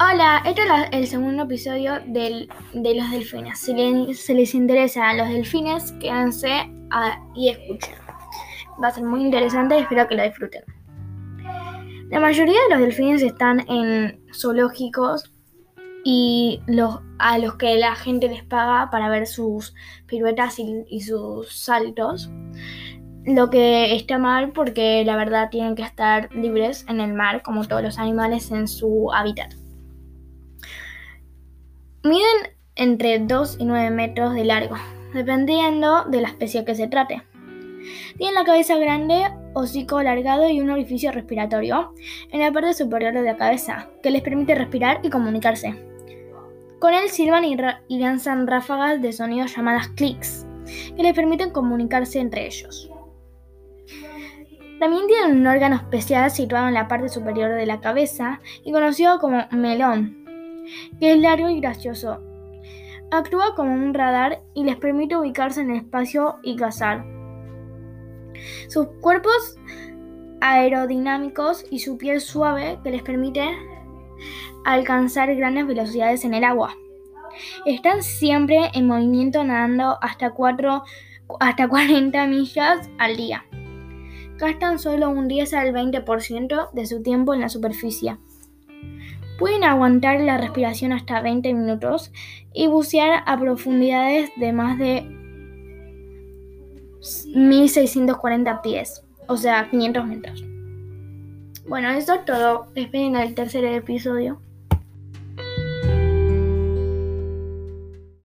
Hola, este es el segundo episodio de los delfines. Si les, interesa a los delfines, quédense y escuchen. Va a ser muy interesante y espero que lo disfruten. La mayoría de los delfines están en zoológicos y los, a los que la gente les paga para ver sus piruetas y sus saltos. Lo que está mal porque la verdad tienen que estar libres en el mar como todos los animales en su hábitat. Miden entre 2 y 9 metros de largo, dependiendo de la especie que se trate. Tienen la cabeza grande, hocico alargado y un orificio respiratorio en la parte superior de la cabeza, que les permite respirar y comunicarse. Con él silban y, y lanzan ráfagas de sonidos llamadas clics, que les permiten comunicarse entre ellos. También tienen un órgano especial situado en la parte superior de la cabeza y conocido como melón, que es largo y gracioso. Actúa como un radar y les permite ubicarse en el espacio y cazar. Sus cuerpos aerodinámicos y su piel suave que les permite alcanzar grandes velocidades en el agua. Están siempre en movimiento nadando hasta, 4, hasta 40 millas al día. Gastan solo un 10 al 20% de su tiempo en la superficie. Pueden aguantar la respiración hasta 20 minutos y bucear a profundidades de más de 1640 pies, o sea, 500 metros. Bueno, eso es todo. Esperen el tercer episodio.